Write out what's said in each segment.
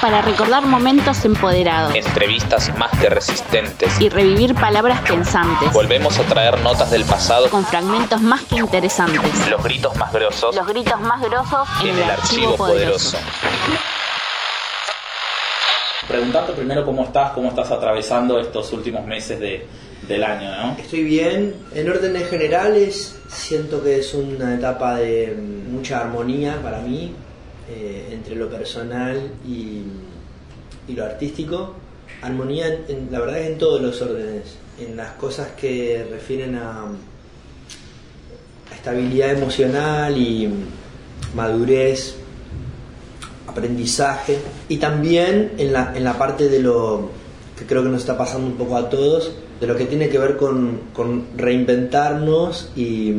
para recordar momentos empoderados Entrevistas más que resistentes. y revivir palabras pensantes Volvemos a traer notas del pasado con fragmentos más que interesantes. los gritos más grosos Los gritos más grosos en, en el archivo poderoso. Preguntarte primero cómo estás, cómo estás atravesando estos últimos meses de, del año, ¿no? Estoy bien. En órdenes generales, siento que es una etapa de mucha armonía para mí eh, entre lo personal y, lo artístico. Armonía, en- la verdad, es en todos los órdenes. En las cosas que refieren a, estabilidad emocional y madurez, aprendizaje y también en la, en la parte de lo que creo que nos está pasando un poco a todos, de lo que tiene que ver con, reinventarnos y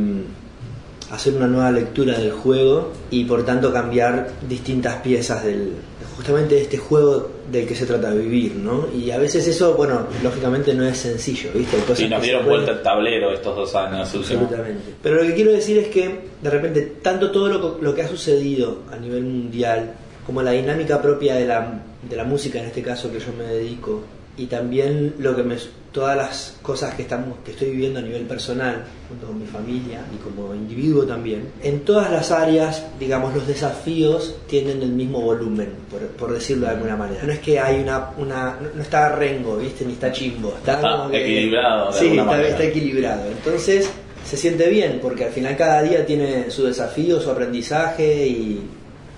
hacer una nueva lectura del juego y por tanto cambiar distintas piezas del justamente de este juego del que se trata de vivir, ¿no? Y a veces eso, bueno, lógicamente no es sencillo, ¿viste? Cosas Sí, nos dieron vuelta el tablero estos dos años últimos. Absolutamente. Pero lo que quiero decir es que de repente tanto todo lo, lo que ha sucedido a nivel mundial como la dinámica propia de la, de la música en este caso que yo me dedico y también lo que me todas las cosas que estamos que estoy viviendo a nivel personal junto con mi familia y como individuo también en todas las áreas digamos los desafíos tienen el mismo volumen por, por decirlo de alguna manera. No es que hay una una no está rengo viste ni está chimbo. Está, Está como que- equilibrado, de sí alguna está, manera. está equilibrado. Entonces se siente bien porque al final cada día tiene su desafío su aprendizaje y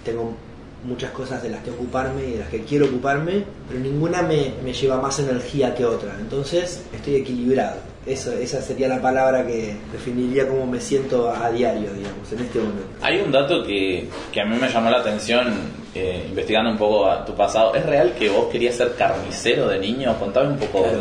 tengo muchas cosas de las que ocuparme y de las que quiero ocuparme, pero ninguna me, me lleva más energía que otra. Entonces estoy equilibrado. Eso, esa sería la palabra que definiría cómo me siento a diario, digamos, en este momento. Hay un dato que, que a mí me llamó la atención eh, investigando un poco a tu pasado. ¿Es real que vos querías ser carnicero de niño? Contame un poco Claro.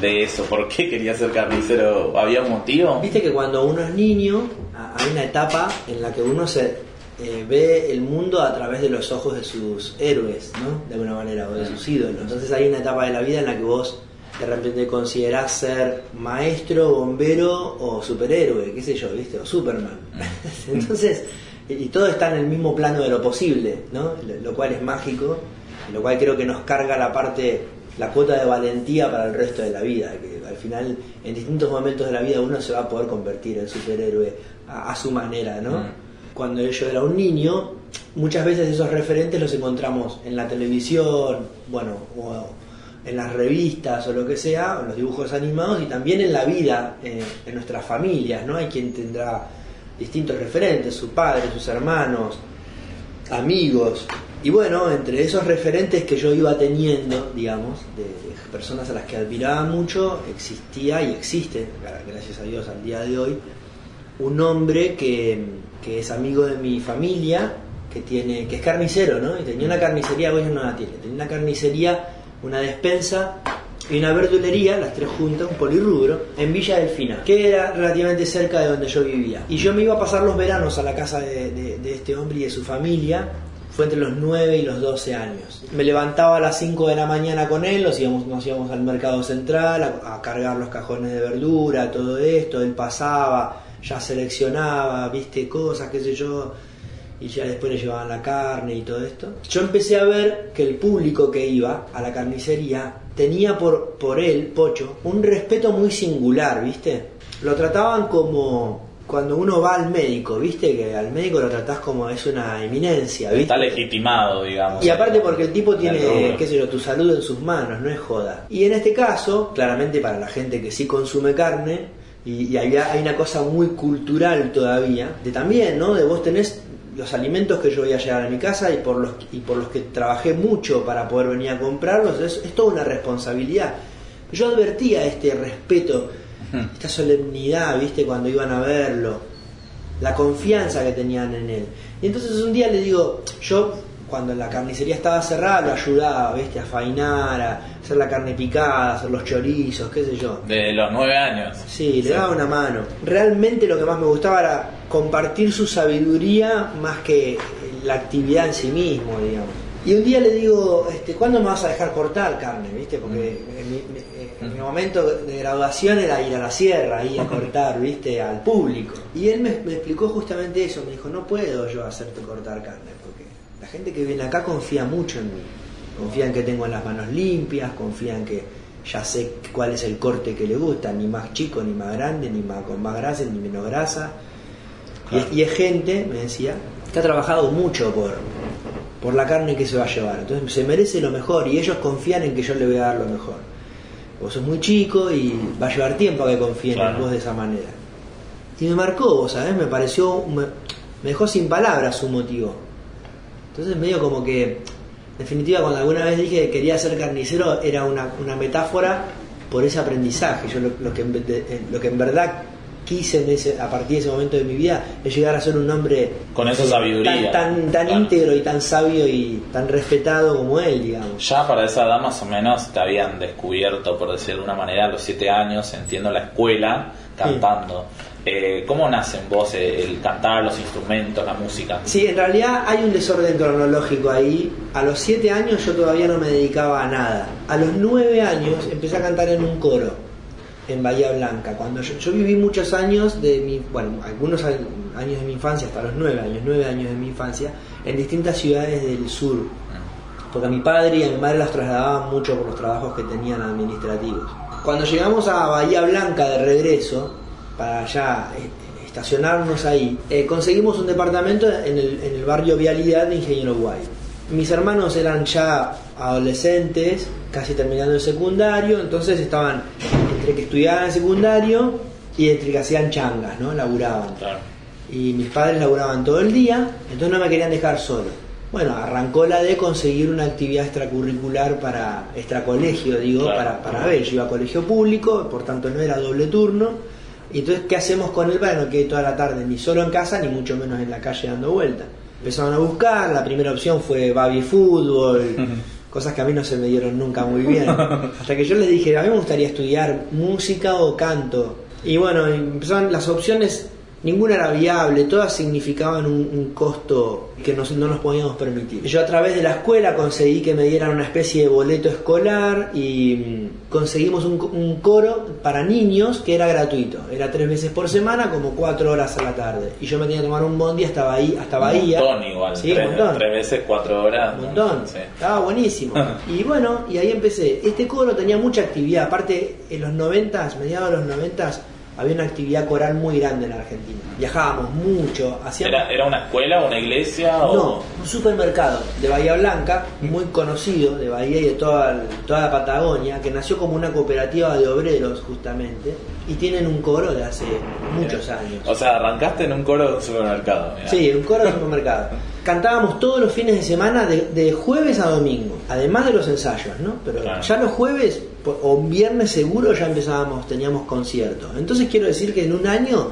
de, de eso. ¿Por qué querías ser carnicero? ¿Había un motivo? Viste que cuando uno es niño hay una etapa en la que uno se eh, ve el mundo a través de los ojos de sus héroes, ¿no? De alguna manera, o de sus ídolos. Entonces hay una etapa de la vida en la que vos de repente considerás ser maestro, bombero o superhéroe, qué sé yo, ¿viste? O Superman. Entonces, y todo está en el mismo plano de lo posible, ¿no? Lo- cual es mágico, lo cual creo que nos carga la parte, la cuota de valentía para el resto de la vida, que al final en distintos momentos de la vida uno se va a poder convertir en superhéroe a, a su manera, ¿no? Cuando yo era un niño, muchas veces esos referentes los encontramos en la televisión, bueno, o en las revistas o lo que sea, en los dibujos animados y también en la vida, eh, en nuestras familias, ¿no? Hay quien tendrá distintos referentes, su padre, sus hermanos, amigos. Y bueno, entre esos referentes que yo iba teniendo, digamos, de, personas a las que admiraba mucho, existía y existe, gra- gracias a Dios al día de hoy, un hombre que, que es amigo de mi familia, que tiene, que es carnicero, ¿no? Y tenía una carnicería, hoy no la tiene, tenía una carnicería, una despensa y una verdulería, las tres juntas, un polirrubro, en Villa Delfina, que era relativamente cerca de donde yo vivía. Y yo me iba a pasar los veranos a la casa de, de- este hombre y de su familia, fue entre los 9 y los 12 años. Me levantaba a las 5 de la mañana con él, nos íbamos, nos íbamos al mercado central a cargar los cajones de verdura, todo esto, él pasaba, ya seleccionaba, viste, cosas, qué sé yo, y ya después le llevaban la carne y todo esto. Yo empecé a ver que el público que iba a la carnicería tenía por, por él, Pocho, un respeto muy singular, ¿viste? Lo trataban como cuando uno va al médico, ¿viste? Que al médico lo tratás como es una eminencia, ¿viste? Está legitimado, digamos. Y aparte porque el tipo tiene, qué sé yo, tu salud en sus manos, no es joda. Y en este caso, claramente para la gente que sí consume carne, y, y hay, hay una cosa muy cultural todavía, de también, ¿no? De vos tenés los alimentos que yo voy a llevar a mi casa y por los, y por los que trabajé mucho para poder venir a comprarlos, es, es toda una responsabilidad. Yo advertía este respeto, esta solemnidad, ¿viste? Cuando iban a verlo, la confianza que tenían en él. Y entonces un día le digo, yo cuando la carnicería estaba cerrada lo ayudaba, ¿viste? A fainar, a hacer la carne picada, a hacer los chorizos, qué sé yo. De los nueve años. Sí, le daba una mano. Realmente lo que más me gustaba era compartir su sabiduría más que la actividad en sí mismo, digamos. Y un día le digo, este, ¿cuándo me vas a dejar cortar carne? ¿Viste? Porque en, mi, mi- en mi momento de graduación era ir a la sierra, ir a cortar, ¿viste? Al público. Y él me, me explicó justamente eso, me dijo, no puedo yo hacerte cortar carne, la gente que viene acá confía mucho en mí. Confían que tengo las manos limpias, confían que ya sé cuál es el corte que le gusta, ni más chico, ni más grande, ni más con más grasa, ni menos grasa. Y es- Y, es gente, me decía, que ha trabajado mucho por, por la carne que se va a llevar. Entonces se merece lo mejor y ellos confían en que yo le voy a dar lo mejor. Vos sos muy chico y va a llevar tiempo a que confíen en vos de esa manera. Y me marcó, vos sabés, me pareció, me, me dejó sin palabras su motivo. Entonces medio como que, en definitiva, cuando alguna vez dije que quería ser carnicero, era una, una metáfora por ese aprendizaje. Yo lo, lo que, en, ve- de- eh, lo que en verdad quise en ese, a partir de ese momento de mi vida es llegar a ser un hombre Con esa sabiduría. tan, tan, tan Claro. íntegro y tan sabio y tan respetado como él, digamos. Ya para esa edad más o menos te habían descubierto, por decir de una manera, a los siete años, entiendo la escuela, cantando. Eh, ¿Cómo nace en vos el, cantar, los instrumentos, la música? Sí, en realidad hay un desorden cronológico ahí. A los 7 años yo todavía no me dedicaba a nada. A los 9 años empecé a cantar en un coro en Bahía Blanca. Cuando yo, yo viví muchos años de mi, bueno, algunos años de mi infancia, hasta los 9 años, 9 años de mi infancia, en distintas ciudades del sur. Porque a mi padre y a mi madre las trasladaban mucho por los trabajos que tenían administrativos. Cuando llegamos a Bahía Blanca de regreso, para ya eh, estacionarnos ahí, eh, conseguimos un departamento en el, en el barrio Vialidad de Ingeniero Guay. Mis hermanos eran ya adolescentes, casi terminando el secundario, entonces estaban entre que estudiaban el secundario y entre que hacían changas, ¿no? Laburaban Claro. y mis padres laburaban todo el día, entonces no me querían dejar solo. Bueno, arrancó la de conseguir una actividad extracurricular para extracolegio, digo, Claro. para, para ver. Yo iba a colegio público, por tanto no era doble turno. Y entonces, ¿qué hacemos con él para que no quede toda la tarde ni solo en casa, ni mucho menos en la calle dando vueltas? Empezaron a buscar, la primera opción fue baby fútbol, cosas que a mí no se me dieron nunca muy bien. Hasta que yo les dije, a mí me gustaría estudiar música o canto. Y bueno, empezaron las opciones, ninguna era viable, todas significaban un, un costo que nos- no nos podíamos permitir. Yo a través de la escuela conseguí que me dieran una especie de boleto escolar y mm, conseguimos un, un coro para niños que era gratuito. Era tres veces por semana, como cuatro horas a la tarde. Y yo me tenía que tomar un bondi hasta Bahía. Hasta Bahía. Un montón igual. Sí, tres, un montón. tres veces, cuatro horas. Un montón. Sí. Estaba buenísimo. Y bueno, y ahí empecé. Este coro tenía mucha actividad. Aparte, en los noventas, mediados de los noventas, había una actividad coral muy grande en Argentina. Viajábamos mucho, hacíamos... ¿Era, ¿Era una escuela, una iglesia? No, O... un supermercado de Bahía Blanca, muy conocido de Bahía y de toda, toda la Patagonia, que nació como una cooperativa de obreros justamente, y tienen un coro de hace muchos años. O sea, arrancaste en un coro de un supermercado. mirá. Sí, un coro de supermercado. Cantábamos todos los fines de semana de, de jueves a domingo, además de los ensayos, ¿no? Pero Claro. ya los jueves o un viernes seguro ya empezábamos, teníamos conciertos. Entonces quiero decir que en un año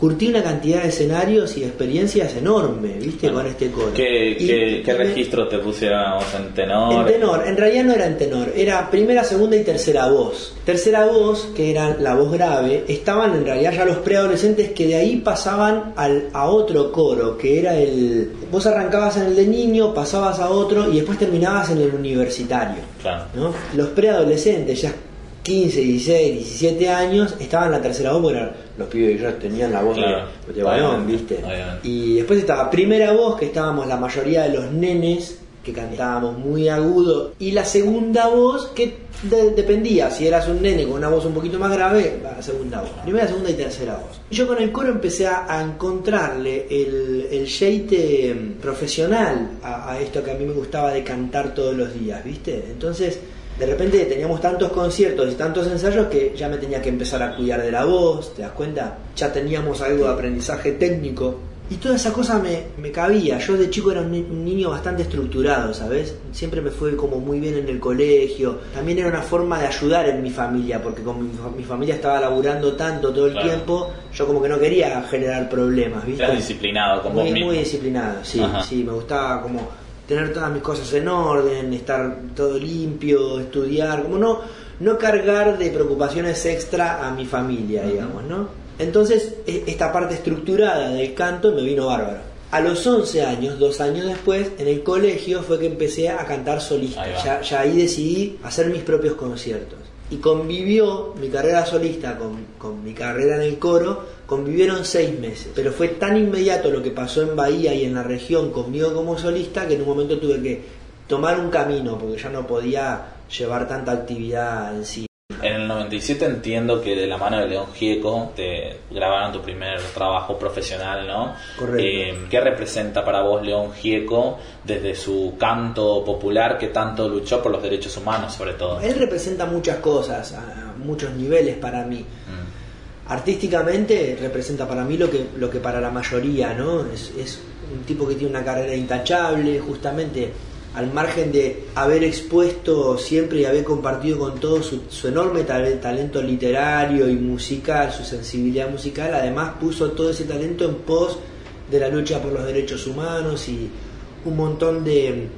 curtí una cantidad de escenarios y experiencias enorme, ¿viste? Con este coro. ¿Qué, Y- qué, y qué me- registro te vos en tenor? en tenor, en realidad no era en tenor, era primera, segunda y tercera voz. Tercera voz, que era la voz grave, estaban en realidad ya los preadolescentes que de ahí pasaban al, a otro coro, que era el... Vos arrancabas en el de niño, pasabas a otro y después terminabas en el universitario. Claro. ¿no? Los preadolescentes, ya 15, 16, 17 años, estaban en la tercera voz porque eran los pibes que ya tenían la voz de- Claro. de, ¿viste? obviamente. Y después estaba primera voz, que estábamos la mayoría de los nenes, que cantábamos muy agudo, y la segunda voz, que de- dependía, si eras un nene con una voz un poquito más grave, la segunda voz. Primera, segunda y tercera voz. Yo con el coro empecé a, a encontrarle el, el jeite mm, profesional a, a esto que a mí me gustaba de cantar todos los días, ¿viste? Entonces, de repente teníamos tantos conciertos y tantos ensayos que ya me tenía que empezar a cuidar de la voz, ¿te das cuenta? Ya teníamos algo de aprendizaje técnico. Y toda esa cosa me, me cabía. Yo de chico era un, ni- un niño bastante estructurado, ¿sabes? Siempre me fue como muy bien en el colegio. También era una forma de ayudar en mi familia, porque como mi, fa- mi familia estaba laburando tanto todo el Claro. tiempo, yo como que no quería generar problemas, ¿viste? Eras disciplinado con vos muy, mismo. muy disciplinado, sí, Ajá. sí, me gustaba como tener todas mis cosas en orden, estar todo limpio, estudiar, como no, no cargar de preocupaciones extra a mi familia, digamos, ¿no? Entonces, e- esta parte estructurada del canto me vino bárbaro. A los 11 años, dos años después, en el colegio fue que empecé a cantar solista. Ahí. Ya, ya ahí decidí hacer mis propios conciertos. Y convivió mi carrera solista con, con mi carrera en el coro, convivieron seis meses. Pero fue tan inmediato lo que pasó en Bahía y en la región conmigo como solista que en un momento tuve que tomar un camino, porque ya no podía llevar tanta actividad en sí. En el 97 entiendo que de la mano de León Gieco te grabaron tu primer trabajo profesional, ¿no? Correcto. Eh, ¿Qué representa para vos León Gieco desde su canto popular que tanto luchó por los derechos humanos, sobre todo? Él representa muchas cosas, a muchos niveles para mí. Artísticamente representa para mí lo que, lo que para la mayoría, ¿no? Es, un tipo que tiene una carrera intachable, justamente al margen de haber expuesto siempre y haber compartido con todos su, enorme tal- talento literario y musical, su sensibilidad musical, además puso todo ese talento en pos de la lucha por los derechos humanos y un montón de,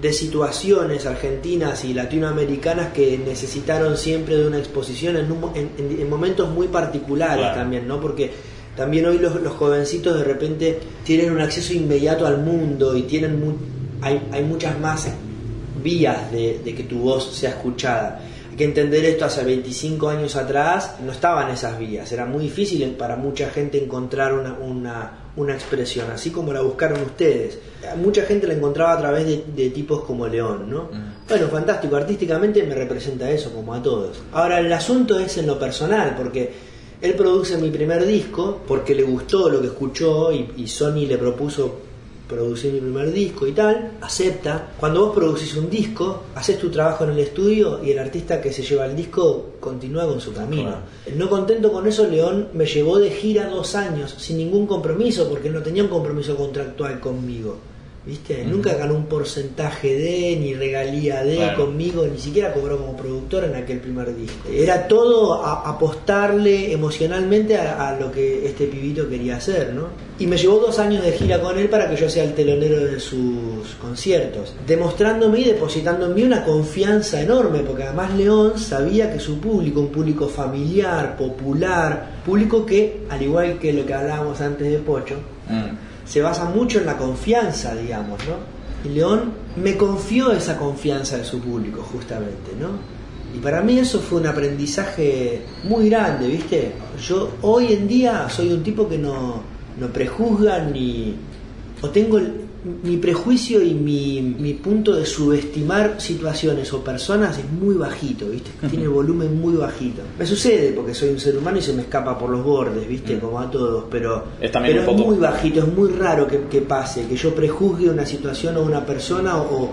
de situaciones argentinas y latinoamericanas que necesitaron siempre de una exposición en, un en- en- en momentos muy particulares Claro. también, ¿no? Porque también hoy los, los jovencitos de repente tienen un acceso inmediato al mundo y tienen mu- hay, hay muchas más vías de, de que tu voz sea escuchada. Hay que entender esto hace 25 años atrás, no estaban esas vías, era muy difícil para mucha gente encontrar una, una, una expresión, así como la buscaron ustedes. Mucha gente la encontraba a través de, de tipos como León, ¿no? Mm. Bueno, fantástico, artísticamente me representa eso, como a todos. Ahora, el asunto es en lo personal, porque él produce mi primer disco, porque le gustó lo que escuchó y, y Sony le propuso producir mi primer disco y tal, acepta. Cuando vos producís un disco, haces tu trabajo en el estudio y el artista que se lleva el disco continúa con su camino. No contento con eso, León me llevó de gira dos años sin ningún compromiso, porque no tenía un compromiso contractual conmigo. ¿Viste? Nunca ganó un porcentaje de, ni regalía de Claro. conmigo, ni siquiera cobró como productor en aquel primer disco. Era todo a- apostarle emocionalmente a, a lo que este pibito quería hacer, ¿no? Y me llevó dos años de gira con él para que yo sea el telonero de sus conciertos, demostrándome y depositando en mí una confianza enorme, porque además León sabía que su público, un público familiar, popular, público que, al igual que lo que hablábamos antes de Pocho, Mm. Se basa mucho en la confianza, digamos, ¿no? Y León me confió esa confianza de su público, justamente, ¿no? Y para mí eso fue un aprendizaje muy grande, ¿viste? Yo hoy en día soy un tipo que no, no prejuzga ni... o tengo el- mi prejuicio y mi, mi punto de subestimar situaciones o personas es muy bajito, ¿viste? Tiene el volumen muy bajito. Me sucede porque soy un ser humano y se me escapa por los bordes, ¿viste? Mm. Como a todos, pero Es también pero un poco- muy bajito, es muy raro que, que pase, que yo prejuzgue una situación o una persona o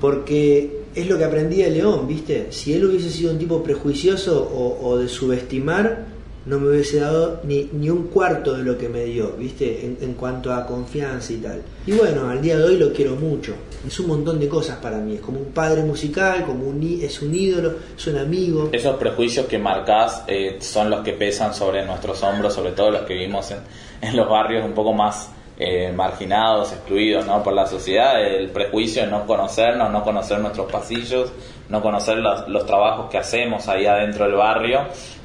porque es lo que aprendí de León, ¿viste? Si él hubiese sido un tipo prejuicioso o, o de subestimar, no me hubiese dado ni, ni un cuarto de lo que me dio, ¿viste? En, en cuanto a confianza y tal. Y bueno, al día de hoy lo quiero mucho. Es un montón de cosas para mí. Es como un padre musical, como un, es un ídolo, es un amigo. Esos prejuicios que marcás eh, son los que pesan sobre nuestros hombros, sobre todo los que vivimos en, en los barrios un poco más eh, marginados, excluidos ¿no? por la sociedad. El prejuicio de no conocernos, no conocer nuestros pasillos, no conocer los, los trabajos que hacemos ahí adentro del barrio.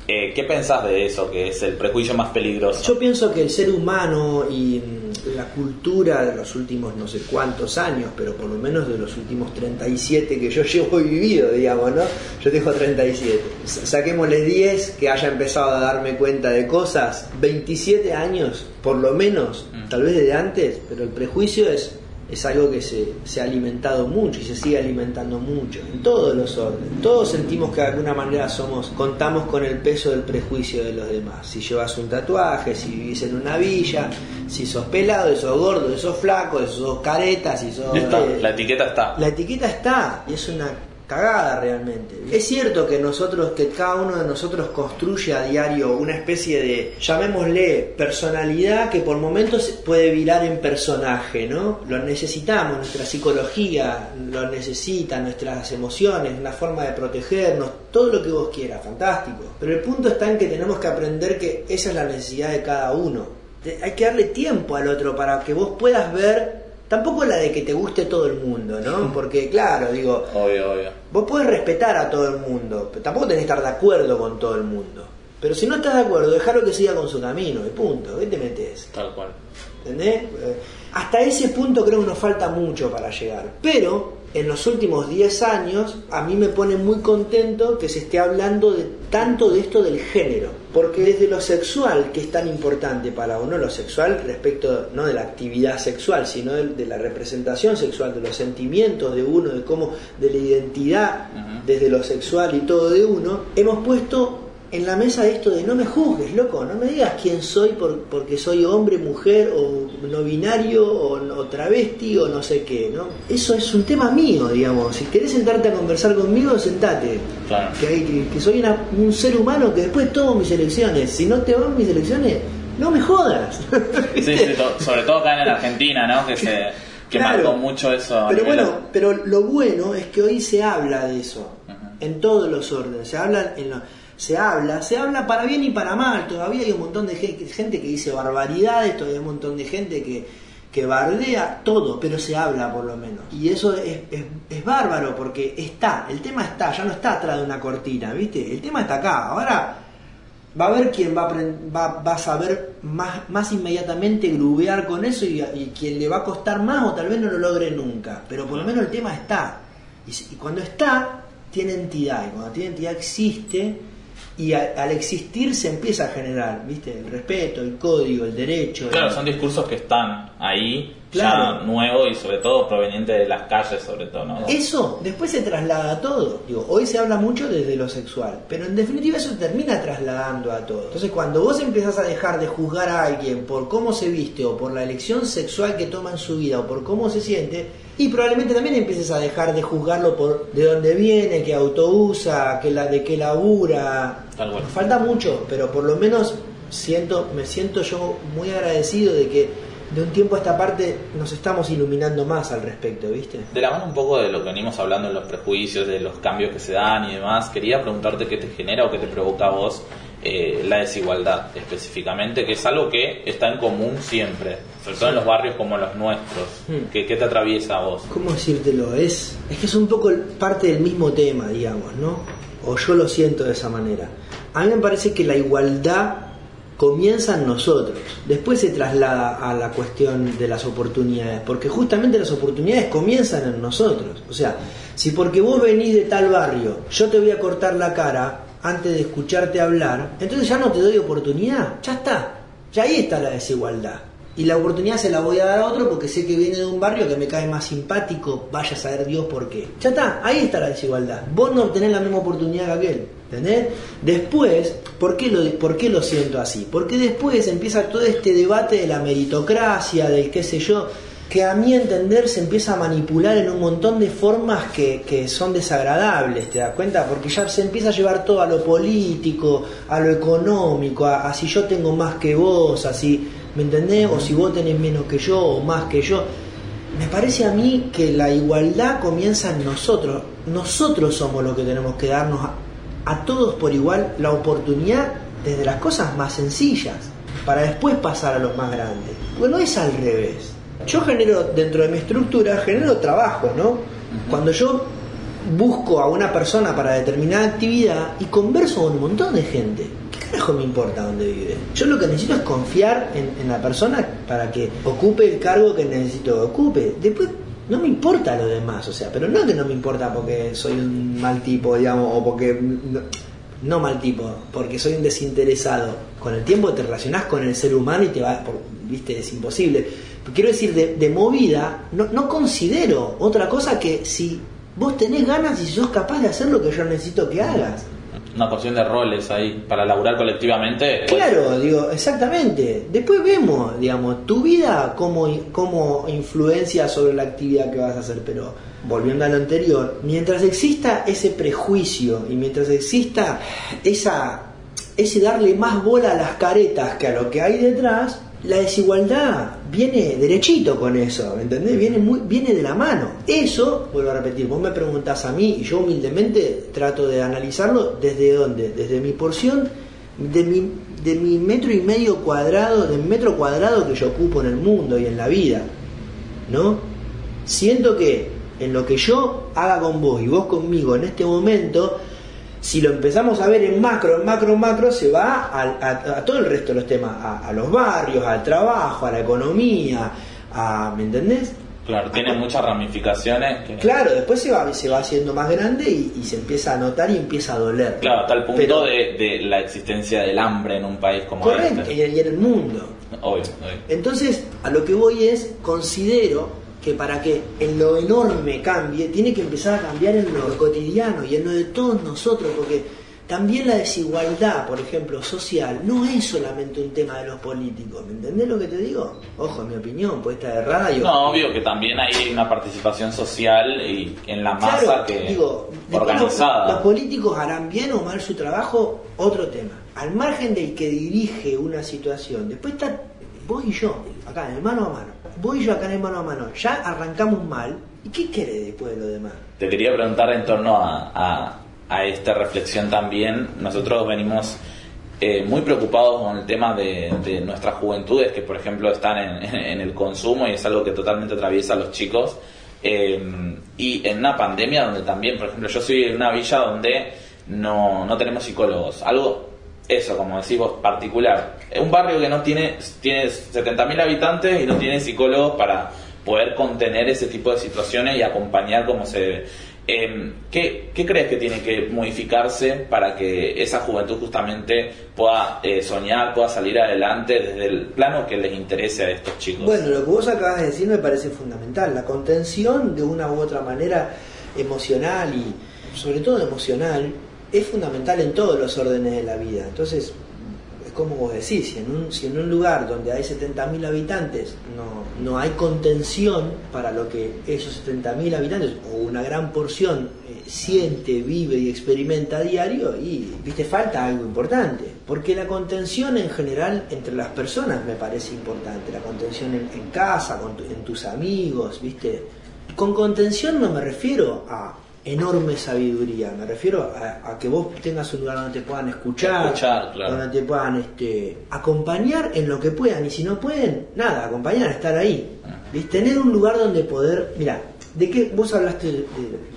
Eh, ¿Qué pensás de eso, que es el prejuicio más peligroso? Yo pienso que el ser humano y la cultura de los últimos no sé cuántos años, pero por lo menos de los últimos 37 que yo llevo vivido, digamos, ¿no? Yo tengo 37. S- Saquémosle 10 que haya empezado a darme cuenta de cosas. 27 años, por lo menos, Mm. tal vez desde antes, pero el prejuicio es, es algo que se, se ha alimentado mucho y se sigue alimentando mucho, en todos los órdenes. Todos sentimos que de alguna manera somos, contamos con el peso del prejuicio de los demás. Si llevas un tatuaje, si vivís en una villa, si sos pelado, si sos gordo, si sos flaco, si sos careta, si sos... Está, eh, la etiqueta está. la etiqueta está y es una cagada realmente. Es cierto que nosotros, que cada uno de nosotros construye a diario una especie de, llamémosle, personalidad que por momentos puede virar en personaje, ¿no? Lo necesitamos, nuestra psicología lo necesita, nuestras emociones, una forma de protegernos, todo lo que vos quieras, fantástico. Pero el punto está en que tenemos que aprender que esa es la necesidad de cada uno. Hay que darle tiempo al otro para que vos puedas ver Tampoco la de que te guste todo el mundo, ¿no? Porque, claro, digo, Obvio, obvio. vos podés respetar a todo el mundo, pero tampoco tenés que estar de acuerdo con todo el mundo. Pero si no estás de acuerdo, dejalo que siga con su camino, y punto. ¿Qué te metes? Tal cual. ¿Entendés? Eh, Hasta ese punto creo que nos falta mucho para llegar. Pero en los últimos 10 años a mí me pone muy contento que se esté hablando de tanto de esto del género. Porque desde lo sexual, que es tan importante para uno, lo sexual respecto no de la actividad sexual, sino de, de la representación sexual, de los sentimientos de uno, de cómo, de la identidad desde lo sexual y todo de uno, hemos puesto en la mesa esto de no me juzgues, loco, no me digas quién soy por- porque soy hombre, mujer o no binario o, o travesti o no sé qué, ¿no? Eso es un tema mío, digamos. Si querés sentarte a conversar conmigo, sentate. Claro. Que, hay- que- que soy una- un ser humano que después tomo mis elecciones. Si no te van mis elecciones, no me jodas. Sí, sí, to- sobre todo acá en Argentina, ¿no? Que se que Claro. marcó mucho eso. Pero bueno, pero lo bueno es que hoy se habla de eso, en todos los órdenes. Se habla, en lo- se habla, se habla para bien y para mal. Todavía hay un montón de ge- gente que dice barbaridades, todavía hay un montón de gente que, que bardea todo, pero se habla por lo menos. Y eso es, bárbaro porque está, el tema está, ya no está atrás de una cortina, ¿viste? El tema está acá. Ahora va a haber quien va a, va, va a saber más, más inmediatamente grubear con eso y, y quien le va a costar más o tal vez no lo logre nunca. Pero por lo menos el tema está. Y, y cuando está, tiene entidad. Y cuando tiene entidad existe y a- al existir se empieza a generar, ¿viste? El respeto, el código, el derecho. Claro, el- son discursos que están ahí, Claro. ya nuevos y sobre todo provenientes de las calles, sobre todo, ¿no? Eso después se traslada a todo. Digo, hoy se habla mucho desde lo sexual, pero en definitiva eso termina trasladando a todo. Entonces, cuando vos empezás a dejar de juzgar a alguien por cómo se viste o por la elección sexual que toma en su vida o por cómo se siente, y probablemente también empieces a dejar de juzgarlo por de dónde viene, qué auto usa, qué la, de qué labura. Tal cual. Falta mucho, pero por lo menos siento, me siento yo muy agradecido de que de un tiempo a esta parte nos estamos iluminando más al respecto, ¿viste? De la mano un poco de lo que venimos hablando en los prejuicios, de los cambios que se dan y demás, quería preguntarte qué te genera o qué te provoca a vos eh, la desigualdad específicamente, que es algo que está en común siempre, sobre todo en los barrios como los nuestros. Hmm. ¿Qué, qué te atraviesa a vos? ¿Cómo decírtelo? Es, es que es un poco parte del mismo tema, digamos, ¿no? O yo lo siento de esa manera. A mí me parece que la igualdad comienza en nosotros, después se traslada a la cuestión de las oportunidades, porque justamente las oportunidades comienzan en nosotros. O sea, si porque vos venís de tal barrio, yo te voy a cortar la cara antes de escucharte hablar, entonces ya no te doy oportunidad, ya está, ya ahí está la desigualdad. Y la oportunidad se la voy a dar a otro porque sé que viene de un barrio que me cae más simpático, vaya a saber Dios por qué. Ya está, ahí está la desigualdad. Vos no tenés la misma oportunidad que aquel. ¿Entendés? Después, ¿por qué, lo, ¿por qué lo siento así? Porque después empieza todo este debate de la meritocracia, del qué sé yo, que a mi entender se empieza a manipular en un montón de formas que, son desagradables, ¿te das cuenta? Porque ya se empieza a llevar todo a lo político, a lo económico, a, a si yo tengo más que vos, así, ¿me entendés? O si vos tenés menos que yo o más que yo. Me parece a mí que la igualdad comienza en nosotros. Nosotros somos los que tenemos que darnos a, todos por igual la oportunidad desde las cosas más sencillas, para después pasar a los más grandes. Bueno, es al revés. Yo genero, dentro de mi estructura, genero trabajo, ¿no? Cuando yo busco a una persona para determinada actividad y converso con un montón de gente. ¿Qué carajo me importa dónde vive? Yo lo que necesito es confiar en, en la persona para que ocupe el cargo que necesito que ocupe. Después no me importa lo demás, o sea, pero no que no me importa porque soy un mal tipo, digamos, o porque... No, mal tipo, porque soy un desinteresado. Con el tiempo te relacionás con el ser humano y te va, por, viste, es imposible. Quiero decir, de, movida, no, no considero otra cosa que si vos tenés ganas y sos capaz de hacer lo que yo necesito que hagas. Una cuestión de roles ahí, para laburar colectivamente. pues, Claro, digo, exactamente. Después vemos, digamos, tu vida cómo, cómo influencia sobre la actividad que vas a hacer, pero volviendo a lo anterior, mientras exista ese prejuicio y mientras exista esa, ese darle más bola a las caretas que a lo que hay detrás, la desigualdad viene derechito con eso, ¿me entendés? Viene, muy, viene de la mano. Eso, vuelvo a repetir, vos me preguntás a mí y yo humildemente trato de analizarlo desde dónde, desde mi porción, de mi, de mi metro y medio cuadrado, del metro cuadrado que yo ocupo en el mundo y en la vida, ¿no? Siento que en lo que yo haga con vos y vos conmigo en este momento, si lo empezamos a ver en macro, en macro, en macro, se va a, a- a todo el resto de los temas, a, a los barrios, al trabajo, a la economía, a, ¿me entendés? Claro, tiene muchas ramificaciones. Que... Claro, después se va, se va haciendo más grande y, y se empieza a notar y empieza a doler. Claro, hasta el punto Pero- de, de la existencia del hambre en un país como Correcto, este. y en el mundo. Obvio, obvio. Entonces, a lo que voy es, considero que para que en lo enorme cambie, tiene que empezar a cambiar en lo cotidiano y en lo de todos nosotros, porque también la desigualdad, por ejemplo, social, no es solamente un tema de los políticos, ¿me entendés lo que te digo? Ojo, mi opinión, puede estar errada. Yo, No, obvio que también hay una participación social y en la masa Claro, que digo, organizada. Los, los políticos harán bien o mal su trabajo, otro tema. Al margen del que dirige una situación, después está vos y yo, acá en el mano a mano. Vos y yo acá en el mano a mano. Ya arrancamos mal. ¿Y qué querés después de lo demás? Te quería preguntar en torno a, a- a esta reflexión también. Nosotros venimos eh, muy preocupados con el tema de, de nuestras juventudes, que por ejemplo están en, en el consumo y es algo que totalmente atraviesa a los chicos. Eh, y en una pandemia donde también, por ejemplo, yo soy en una villa donde no, no tenemos psicólogos. Algo, eso, como decís vos, particular. Un barrio que no tiene, tiene 70.000 habitantes y no tiene psicólogos para poder contener ese tipo de situaciones y acompañar como se debe. Eh, ¿qué, qué crees que tiene que modificarse para que esa juventud justamente pueda eh, soñar, pueda salir adelante desde el plano que les interese a estos chicos? Bueno, lo que vos acabas de decir me parece fundamental. La contención de una u otra manera emocional y sobre todo emocional es fundamental en todos los órdenes de la vida. Entonces, es como vos decís, si en un, si en un lugar donde hay 70.000 habitantes no, no hay contención para lo que esos 70.000 habitantes o una gran porción eh, siente, vive y experimenta diario, y viste, falta algo importante. Porque la contención en general entre las personas me parece importante. La contención en, casa, con en tus amigos, viste. Con contención no me refiero a enorme sabiduría, me refiero a, a que vos tengas un lugar donde te puedan escuchar, Escuchar, claro. donde te puedan este, acompañar en lo que puedan, y si no pueden, nada, acompañar, estar ahí. Tener un lugar donde poder, mira, de qué vos hablaste, de-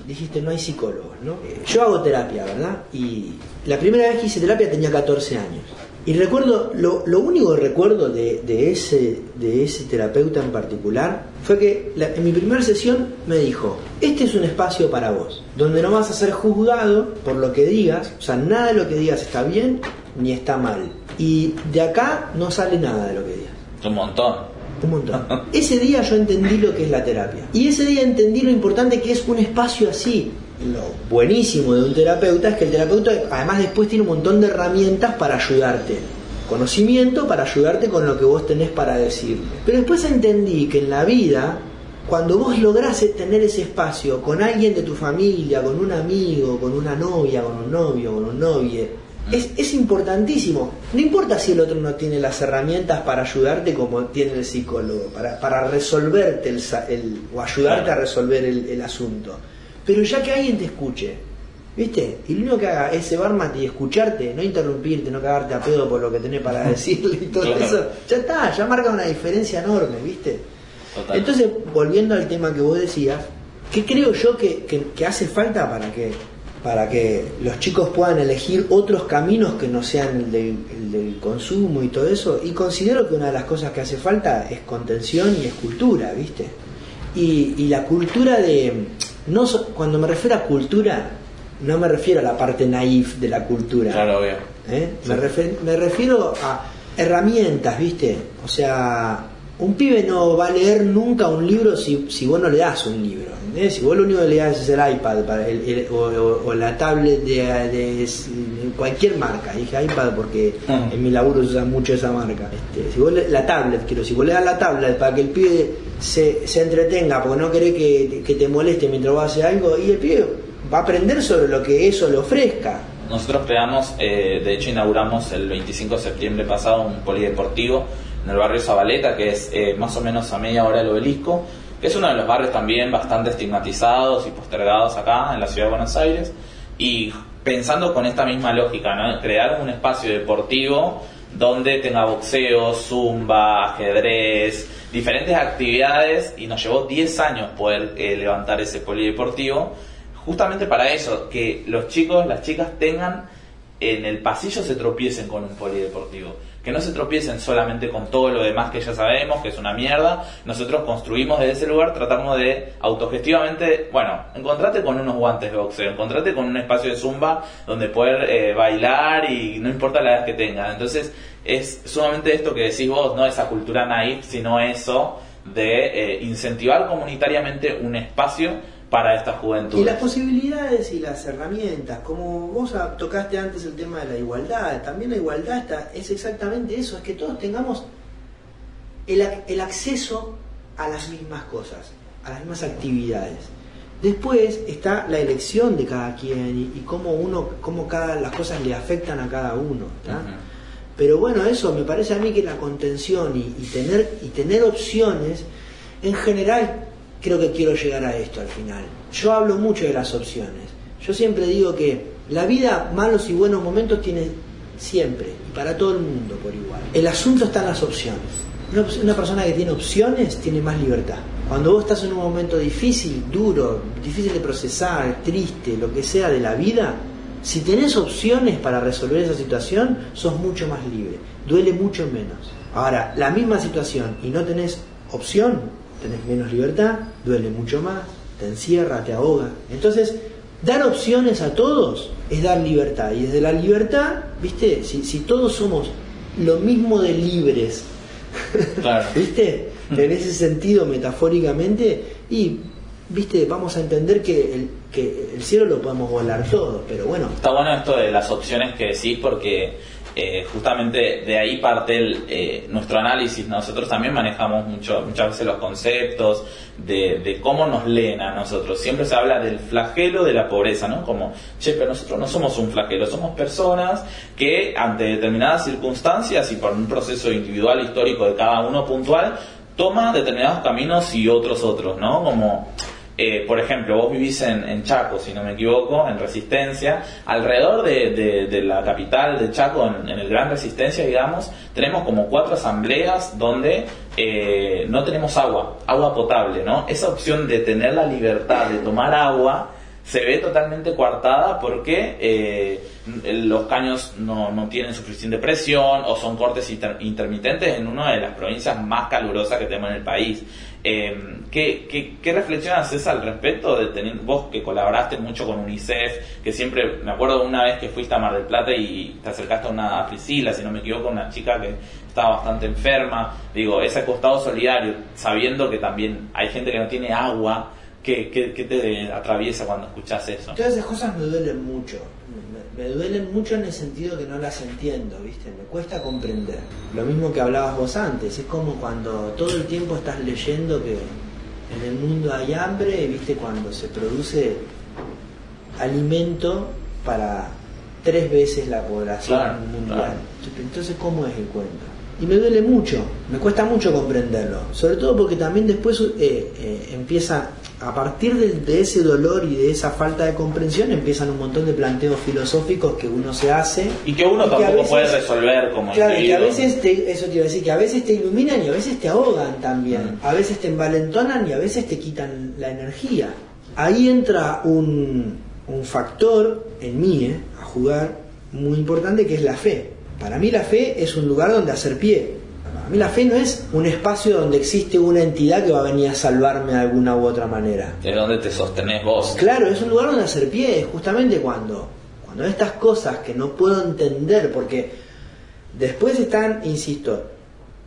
dijiste no hay psicólogos, ¿no? Eh, Yo hago terapia, ¿verdad? Y la primera vez que hice terapia tenía 14 años. Y recuerdo, lo, lo único que recuerdo de, de ese, de ese terapeuta en particular fue que la- en mi primera sesión me dijo, este es un espacio para vos, donde no vas a ser juzgado por lo que digas, o sea, nada de lo que digas está bien ni está mal. Y de acá no sale nada de lo que digas. Un montón. Un montón. Ese día yo entendí lo que es la terapia. Y ese día entendí lo importante que es un espacio así. Lo buenísimo de un terapeuta es que el terapeuta además después tiene un montón de herramientas para ayudarte. Conocimiento para ayudarte con lo que vos tenés para decir. Pero después entendí que en la vida, cuando vos lográs tener ese espacio con alguien de tu familia, con un amigo, con una novia, con un novio, con un novie, es, es importantísimo. No importa si el otro no tiene las herramientas para ayudarte como tiene el psicólogo, para, para resolverte el, el- o ayudarte a resolver el, el asunto. Pero ya que alguien te escuche, ¿viste? Y lo único que haga es cebármate y escucharte, no interrumpirte, no cagarte a pedo por lo que tenés para decirle y todo Claro. eso, ya está, ya marca una diferencia enorme, ¿viste? Total. Entonces, volviendo al tema que vos decías, ¿qué creo yo que, que- que hace falta para que, para que los chicos puedan elegir otros caminos que no sean el del, el del consumo y todo eso? Y considero que una de las cosas que hace falta es contención y es cultura, ¿viste? Y, y la cultura de... No, so- cuando me refiero a cultura, no me refiero a la parte naif de la cultura. Claro, obvio. ¿eh? Me, refer- me refiero a herramientas, ¿viste? O sea, un pibe no va a leer nunca un libro si, si vos no le das un libro. Si vos lo único que le das es el iPad para el- el- o, o- o la tablet de, de cualquier marca. Dije iPad porque Mm. en mi laburo se usa mucho esa marca. Este, si vos le- la tablet, quiero, si vos le das la tablet para que el pibe se, se entretenga porque no querés que, que te moleste mientras vos haces algo, y el pibe va a aprender sobre lo que eso le ofrezca. Nosotros creamos, eh, de hecho inauguramos el 25 de septiembre pasado un polideportivo en el barrio Zabaleta, que es eh, más o menos a media hora del obelisco, que es uno de los barrios también bastante estigmatizados y postergados acá en la ciudad de Buenos Aires. Y pensando con esta misma lógica, ¿no? crear un espacio deportivo donde tenga boxeo, zumba, ajedrez, diferentes actividades y nos llevó 10 años poder eh, levantar ese polideportivo justamente para eso, que los chicos, las chicas tengan en el pasillo se tropiecen con un polideportivo, que no se tropiecen solamente con todo lo demás que ya sabemos, que es una mierda. Nosotros construimos desde ese lugar, tratamos de autogestivamente, bueno, encontrate con unos guantes de boxeo, encontrate con un espacio de zumba donde poder eh, bailar y no importa la edad que tengas. Entonces, es sumamente esto que decís vos, no esa cultura naif, sino eso de eh, incentivar comunitariamente un espacio para esta juventud. Y las posibilidades y las herramientas, como vos tocaste antes el tema de la igualdad, también la igualdad está, es exactamente eso, es que todos tengamos el, el acceso a las mismas cosas, a las mismas actividades. Después está la elección de cada quien y, cómo uno, cómo cada, las cosas le afectan a cada uno. Pero bueno, eso me parece a mí que la contención y, tener, y tener opciones, en general creo que quiero llegar a esto al final. Yo hablo mucho de las opciones. Yo siempre digo que la vida, malos y buenos momentos, tiene siempre, y para todo el mundo por igual. El asunto está en las opciones. Una, persona que tiene opciones tiene más libertad. Cuando vos estás en un momento difícil, duro, difícil de procesar, triste, lo que sea de la vida, si tenés opciones para resolver esa situación, sos mucho más libre, duele mucho menos. Ahora, la misma situación y no tenés opción, tenés menos libertad, duele mucho más, te encierra, te ahoga. Entonces, dar opciones a todos es dar libertad. Y desde la libertad, viste, si, si todos somos lo mismo de libres, viste, en ese sentido metafóricamente, y viste, vamos a entender que el, que el cielo lo podemos volar todo, pero bueno. Está bueno esto de las opciones que decís porque eh, justamente de ahí parte el, eh, nuestro análisis. Nosotros también manejamos mucho, muchas veces los conceptos de, de, cómo nos leen a nosotros. Siempre se habla del flagelo de la pobreza, ¿no? Como, che, pero nosotros no somos un flagelo, somos personas que ante determinadas circunstancias y por un proceso individual histórico de cada uno puntual, toma determinados caminos y otros otros, ¿no? Como eh, por ejemplo, vos vivís en, Chaco, si no me equivoco, en Resistencia. Alrededor de, la capital de Chaco, en, el Gran Resistencia, digamos, tenemos como cuatro asambleas donde eh, no tenemos agua, agua potable, ¿no? Esa opción de tener la libertad de tomar agua se ve totalmente coartada porque eh, los caños no, no, tienen suficiente presión o son cortes intermitentes en una de las provincias más calurosas que tenemos en el país. Eh, ¿qué, qué, qué, reflexión haces al respecto de tener vos que colaboraste mucho con UNICEF, que siempre, me acuerdo una vez que fuiste a Mar del Plata y te acercaste a una Priscila, si no me equivoco, una chica que estaba bastante enferma, digo, ese costado solidario, sabiendo que también hay gente que no tiene agua, ¿qué, qué, qué te atraviesa cuando escuchas eso? Todas esas cosas me duelen mucho me duelen mucho en el sentido que no las entiendo, ¿viste? Me cuesta comprender. Lo mismo que hablabas vos antes, es como cuando todo el tiempo estás leyendo que en el mundo hay hambre, ¿viste? Cuando se produce alimento para tres veces la población mundial. Entonces, ¿cómo es el cuento? Y me duele mucho, me cuesta mucho comprenderlo, sobre todo porque también después eh, eh, empieza, a partir de, ese dolor y de esa falta de comprensión, empiezan un montón de planteos filosóficos que uno se hace. Y que uno tampoco puede resolver como Claro, y a veces, te, eso te iba a decir, que a veces te iluminan y a veces te ahogan también, mm. a veces te envalentonan y a veces te quitan la energía. Ahí entra un, un factor en mí, eh, a jugar, muy importante, que es la fe para mí la fe es un lugar donde hacer pie. Para mí la fe no es un espacio donde existe una entidad que va a venir a salvarme de alguna u otra manera. Es donde te sostenés vos. Claro, es un lugar donde hacer pie, justamente cuando, cuando estas cosas que no puedo entender, porque después están, insisto,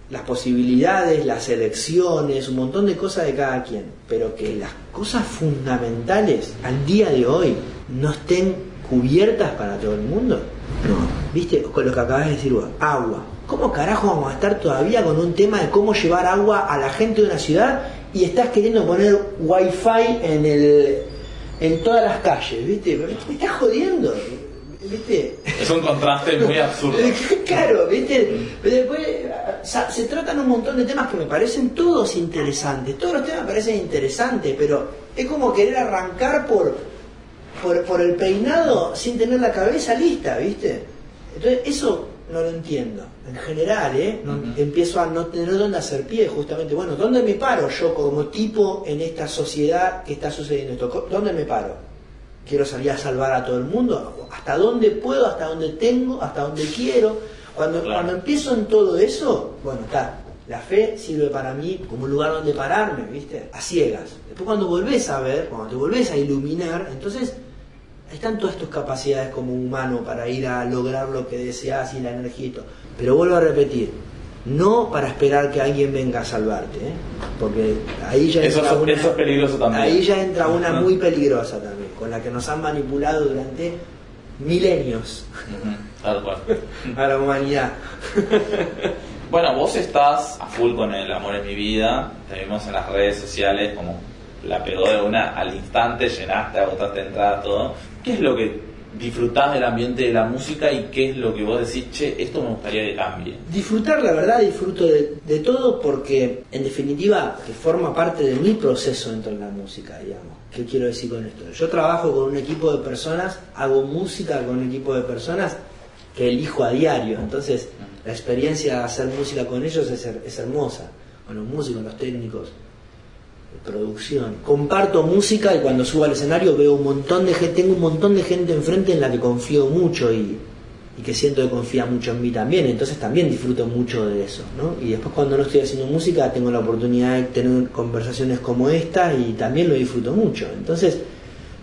las posibilidades, las elecciones, un montón de cosas de cada quien, pero que las cosas fundamentales al día de hoy no estén cubiertas para todo el mundo, no, viste, con lo que acabas de decir agua. ¿Cómo carajo vamos a estar todavía con un tema de cómo llevar agua a la gente de una ciudad y estás queriendo poner wifi en el en todas las calles, viste? Me estás jodiendo. ¿Viste? Es un contraste muy absurdo. claro, ¿viste? Después se tratan un montón de temas que me parecen todos interesantes. Todos los temas me parecen interesantes, pero es como querer arrancar por, por, por el peinado sin tener la cabeza lista, ¿viste? Entonces, eso no lo entiendo. En general, ¿eh? Empiezo a no tener dónde hacer pie, justamente. Bueno, ¿dónde me paro yo como tipo en esta sociedad que está sucediendo esto? ¿Dónde me paro? ¿Quiero salir a salvar a todo el mundo? ¿Hasta dónde puedo? ¿Hasta dónde tengo? ¿Hasta dónde quiero? Cuando, Claro. cuando empiezo en todo eso, bueno, está. La fe sirve para mí como un lugar donde pararme, ¿viste? A ciegas. Después cuando volvés a ver, cuando te volvés a iluminar, entonces están todas tus capacidades como humano para ir a lograr lo que deseas y la energía y todo. Pero vuelvo a repetir, no para esperar que alguien venga a salvarte, ¿eh? porque ahí ya entra una, eso es peligroso también. Ahí ya entra una muy peligrosa también, con la que nos han manipulado durante milenios Ujú, Tal cual. a la humanidad. Bueno, vos estás a full con el amor en mi vida, te vimos en las redes sociales como la pegó de una al instante, llenaste, agotaste entrada, todo. ¿Qué es lo que disfrutás del ambiente de la música y qué es lo que vos decís, che, esto me gustaría que cambie? Disfrutar, la verdad, disfruto de, de todo porque, en definitiva, que forma parte de mi proceso dentro de la música, digamos. ¿Qué quiero decir con esto? Yo trabajo con un equipo de personas, hago música con un equipo de personas que elijo a diario. Entonces, la experiencia de hacer música con ellos es, es hermosa. Con los músicos, los técnicos, producción. Comparto música y cuando subo al escenario veo un montón de gente, tengo un montón de gente enfrente en la que confío mucho y, y que siento que confía mucho en mí también, entonces también disfruto mucho de eso, ¿no? Y después cuando no estoy haciendo música tengo la oportunidad de tener conversaciones como esta y también lo disfruto mucho. Entonces,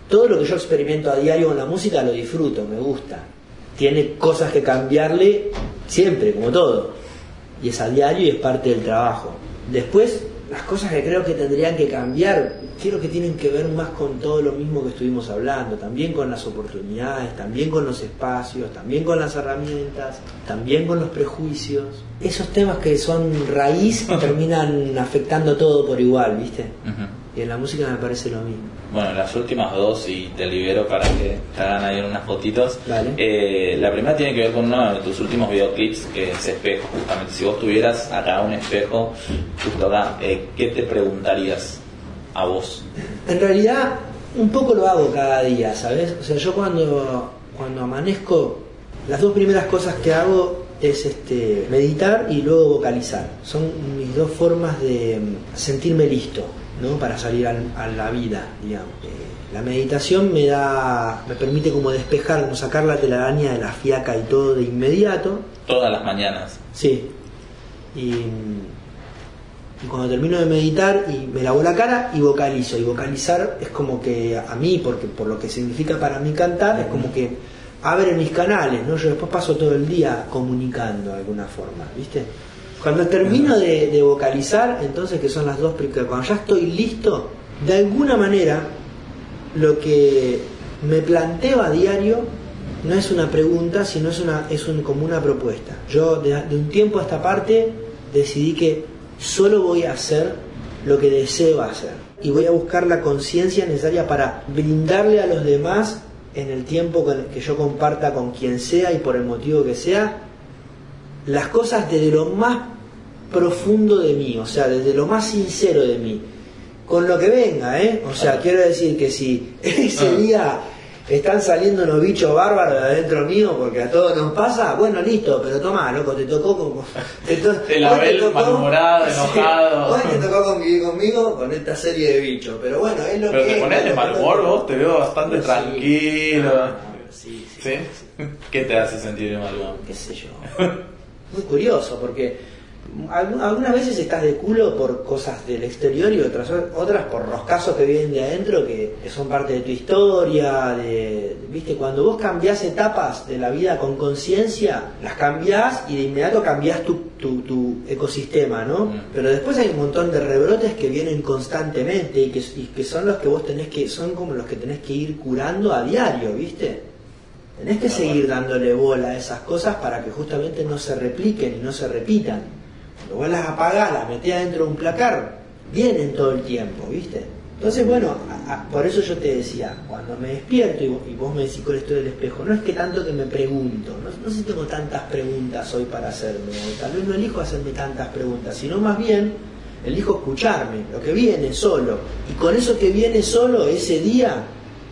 todo lo que yo experimento a diario con la música lo disfruto, me gusta. Tiene cosas que cambiarle siempre, como todo. Y es a diario y es parte del trabajo. Después, las cosas que creo que tendrían que cambiar, quiero que tienen que ver más con todo lo mismo que estuvimos hablando, también con las oportunidades, también con los espacios, también con las herramientas, también con los prejuicios. Esos temas que son raíz terminan afectando todo por igual, ¿viste? Y en la música me parece lo mismo. Bueno, las últimas dos, y te libero para que te hagan ahí unas fotitos. Dale. Eh, la primera tiene que ver con uno de tus últimos videoclips, que es espejo, justamente. Si vos tuvieras acá un espejo, justo acá, eh, ¿qué te preguntarías a vos? En realidad, un poco lo hago cada día, ¿sabes? O sea, yo cuando, cuando amanezco, las dos primeras cosas que hago es este, meditar y luego vocalizar. Son mis dos formas de mm, sentirme listo, ¿no? Para salir al- a la vida, digamos. Eh, la meditación me da, me permite como despejar, como sacar la telaraña de la fiaca y todo de inmediato. Todas las mañanas. Sí. Y, y cuando termino de meditar y me lavo la cara y vocalizo. Y vocalizar es como que a mí, porque por lo que significa para mí cantar, es como que abre mis canales, ¿no? Yo después paso todo el día comunicando de alguna forma, ¿viste? Cuando termino de, de vocalizar, entonces que son las dos, cuando ya estoy listo, de alguna manera lo que me planteo a diario no es una pregunta, sino es, una, es un, como una propuesta. Yo de, de un tiempo a esta parte decidí que solo voy a hacer lo que deseo hacer y voy a buscar la conciencia necesaria para brindarle a los demás en el tiempo con- que yo comparta con quien sea y por el motivo que sea las cosas desde lo más profundo de mí, o sea, desde lo más sincero de mí, con lo que venga, ¿eh? O sea, quiero decir que si ese día están saliendo unos bichos bárbaros de adentro mío, porque a todos nos pasa, bueno, listo, pero toma, loco, te tocó como... Te to- El hoy te tocó- malhumorado, enojado. hoy te tocó convivir conmigo con esta serie de bichos, pero bueno, es lo Pero que te es, pones de mal humor vos, te veo bastante Sí. tranquilo. Ah, sí, sí, ¿Sí? ¿Qué te hace sentir de mal humor? qué sé yo. Muy curioso, porque algunas veces estás de culo por cosas del exterior y otras otras por los casos que vienen de adentro que, que son parte de tu historia, de, viste, cuando vos cambiás etapas de la vida con conciencia, las cambiás y de inmediato cambiás tu, tu, tu ecosistema, ¿no? Mm. Pero después hay un montón de rebrotes que vienen constantemente y que, y que son los que vos tenés que, son como los que tenés que ir curando a diario, ¿viste? Tenés que seguir dándole bola a esas cosas para que justamente no se repliquen y no se repitan. Cuando vos las apagás, las metés adentro de un placar, vienen todo el tiempo, ¿viste? Entonces, bueno, a- a- por eso yo te decía, cuando me despierto y, vo- y vos me decís con esto del espejo, no es que tanto que me pregunto, no, no sé si tengo tantas preguntas hoy para hacerme, o tal vez no elijo hacerme tantas preguntas, sino más bien elijo escucharme, lo que viene solo. Y con eso que viene solo ese día,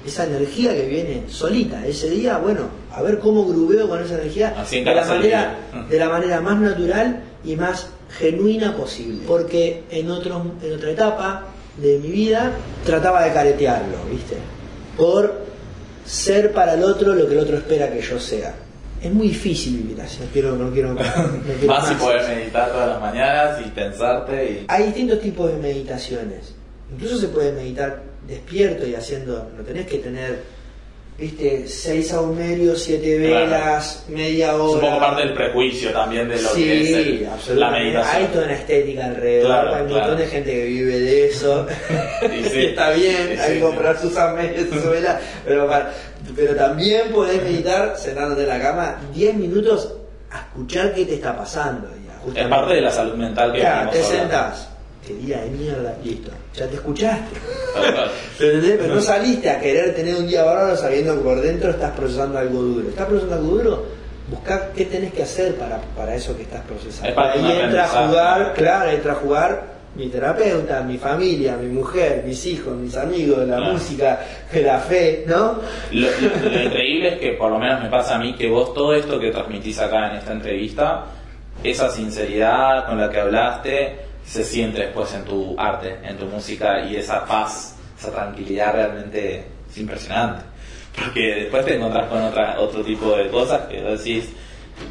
esa energía que viene solita, ese día, bueno, a ver cómo grubeo con esa energía de la, manera, de la manera más natural y más genuina posible. Porque en, otro, en otra etapa de mi vida trataba de caretearlo, ¿viste? Por ser para el otro lo que el otro espera que yo sea. es muy difícil vivir así. No quiero, no quiero, no quiero Más si más. poder meditar todas las mañanas y pensarte y... Hay distintos tipos de meditaciones. Incluso se puede meditar despierto y haciendo, no tenés que tener, viste, seis saumerios, siete Claro. velas, media Es hora. un poco parte del prejuicio también de lo sí, que es el- la meditación. Hay toda una estética alrededor, Claro, hay un claro. montón de gente que vive de eso. Y sí. Está bien, Sí, hay que comprar sus saumerios, sus velas, pero, pero también podés meditar sentándote en la cama 10 minutos a escuchar qué te está pasando. y a Es parte de la salud mental que Claro, te sentás. Qué día de mierda, listo. Ya te escuchaste. ¿Entendés? Pero no saliste a querer tener un día bárbaro sabiendo que por dentro estás procesando algo duro. ¿Estás procesando algo duro? Buscar qué tenés que hacer para, para eso que estás procesando. Es Ahí entra a jugar, claro, entra a jugar mi terapeuta, mi familia, mi mujer, mis hijos, mis amigos, la música, la fe, ¿no? Lo, lo- lo increíble es que por lo menos me pasa a mí que vos todo esto que transmitís acá en esta entrevista, esa sinceridad con la que hablaste, se siente después en tu arte, en tu música y esa paz, esa tranquilidad realmente es impresionante. Porque después te encontrás con otra, otro tipo de cosas que decís,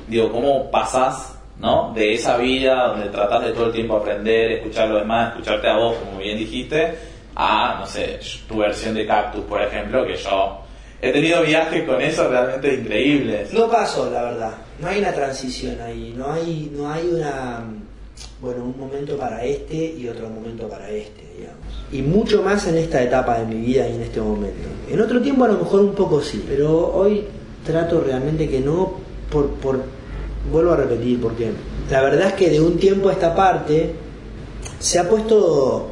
digo, ¿cómo pasás ¿no? de esa vida donde tratás de todo el tiempo aprender, escuchar lo demás, escucharte a vos, como bien dijiste, a, no sé, tu versión de Cactus, por ejemplo, que yo he tenido viajes con eso realmente increíbles. No pasó, la verdad. No hay una transición ahí. No hay, no hay una. Bueno, un momento para este y otro momento para este, digamos. Y mucho más en esta etapa de mi vida y en este momento. En otro tiempo a lo mejor un poco sí, pero hoy trato realmente que no por. por vuelvo a repetir, porque la verdad es que de un tiempo a esta parte se ha puesto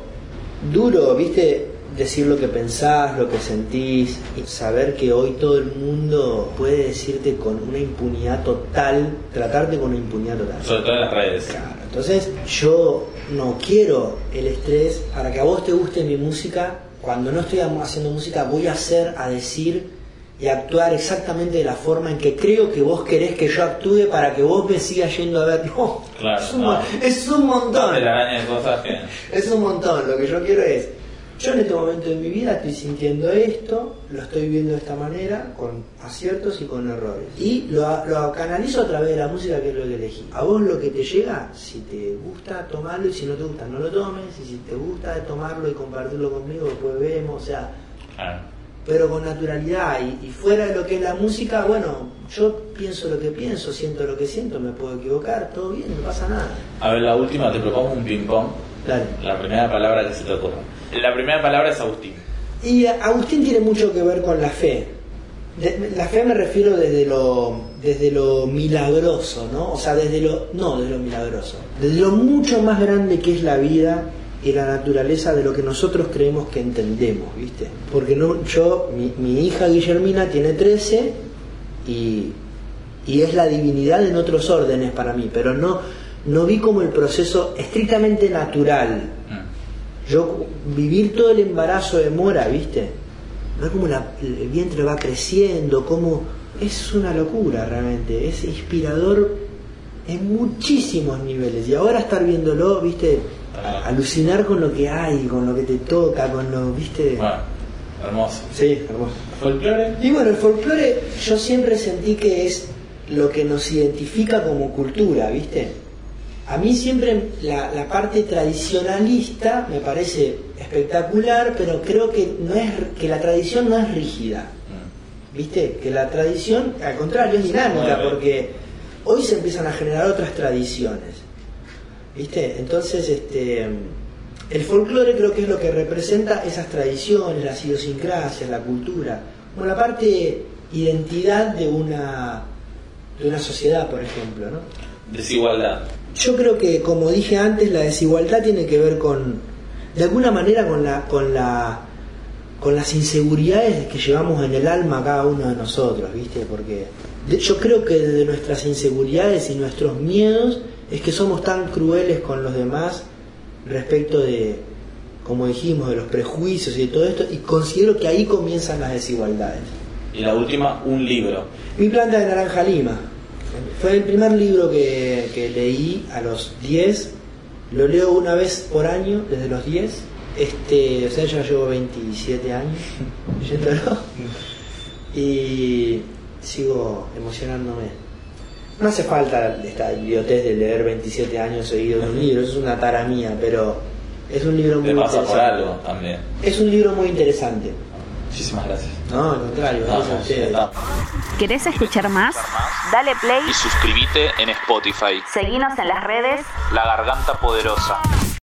duro, viste, decir lo que pensás, lo que sentís, y saber que hoy todo el mundo puede decirte con una impunidad total, tratarte con una impunidad total. Sobre todo en las redes. Claro, entonces yo no quiero el estrés para que a vos te guste mi música. Cuando no estoy haciendo música voy a hacer, a decir y a actuar exactamente de la forma en que creo que vos querés que yo actúe para que vos me sigas yendo a ver. No, Claro, es, un, no. mon- es un montón. De cosas que... Es un montón. Lo que yo quiero es, yo en este momento de mi vida estoy sintiendo esto, lo estoy viendo de esta manera, con aciertos y con errores. Y lo, lo canalizo a través de la música que es lo que elegí. A vos lo que te llega, si te gusta, tomarlo y si no te gusta, no lo tomes. Y si te gusta tomarlo y compartirlo conmigo, después vemos. O sea, pero con naturalidad y, y fuera de lo que es la música, bueno, yo pienso lo que pienso, siento lo que siento, me puedo equivocar, todo bien, no pasa nada. A ver, la última, te propongo un ping-pong. Dale. La primera palabra que se te ocurra. La primera palabra es Agustín. Y Agustín tiene mucho que ver con la fe. De- la fe me refiero desde lo, desde lo milagroso, ¿no? O sea, desde lo, no desde lo milagroso, desde lo mucho más grande que es la vida y la naturaleza de lo que nosotros creemos que entendemos, ¿viste? Porque no, yo, mi, mi hija Guillermina tiene 13 y, y es la divinidad en otros órdenes para mí, pero no, no vi como el proceso estrictamente natural, Mm. yo vivir todo el embarazo de Mora, ¿viste? Ver cómo la- el vientre va creciendo, cómo es una locura realmente, es inspirador en muchísimos niveles. Y ahora estar viéndolo, ¿viste? A- alucinar con lo que hay, con lo que te toca, con lo, ¿viste? Bueno, hermoso. Sí, hermoso. ¿Folclore? Y bueno, el folclore yo siempre sentí que es lo que nos identifica como cultura, ¿viste? A mí siempre la, la parte tradicionalista me parece espectacular, pero creo que no es que la tradición no es rígida, Mm. ¿viste? Que la tradición, al contrario, es dinámica, porque hoy se empiezan a generar otras tradiciones, ¿viste? Entonces, este, el folclore creo que es lo que representa esas tradiciones, las idiosincrasias, la cultura, como la parte identidad de una, de una sociedad, por ejemplo, ¿no? Desigualdad. Yo creo que, como dije antes, la desigualdad tiene que ver con, de alguna manera, con la, con la, con las inseguridades que llevamos en el alma cada uno de nosotros, ¿viste? Porque de- yo creo que desde nuestras inseguridades y nuestros miedos es que somos tan crueles con los demás respecto de, como dijimos, de los prejuicios y de todo esto, y considero que ahí comienzan las desigualdades. Y la última, un libro. Mi planta de naranja lima. Fue el primer libro que, que leí a los 10. Lo leo una vez por año, desde los 10. Este, o sea, ya llevo 27 años leyéndolo. Y sigo emocionándome. No hace falta esta idiotez de leer 27 años seguidos un libro, eso es una tara mía, pero es un libro muy Te pasa interesante. por algo también. Es un libro muy interesante. Muchísimas gracias. No, al contrario, gracias a ustedes. ¿Querés escuchar más? Dale play, Y suscríbete en Spotify. seguinos en las redes La Garganta Poderosa.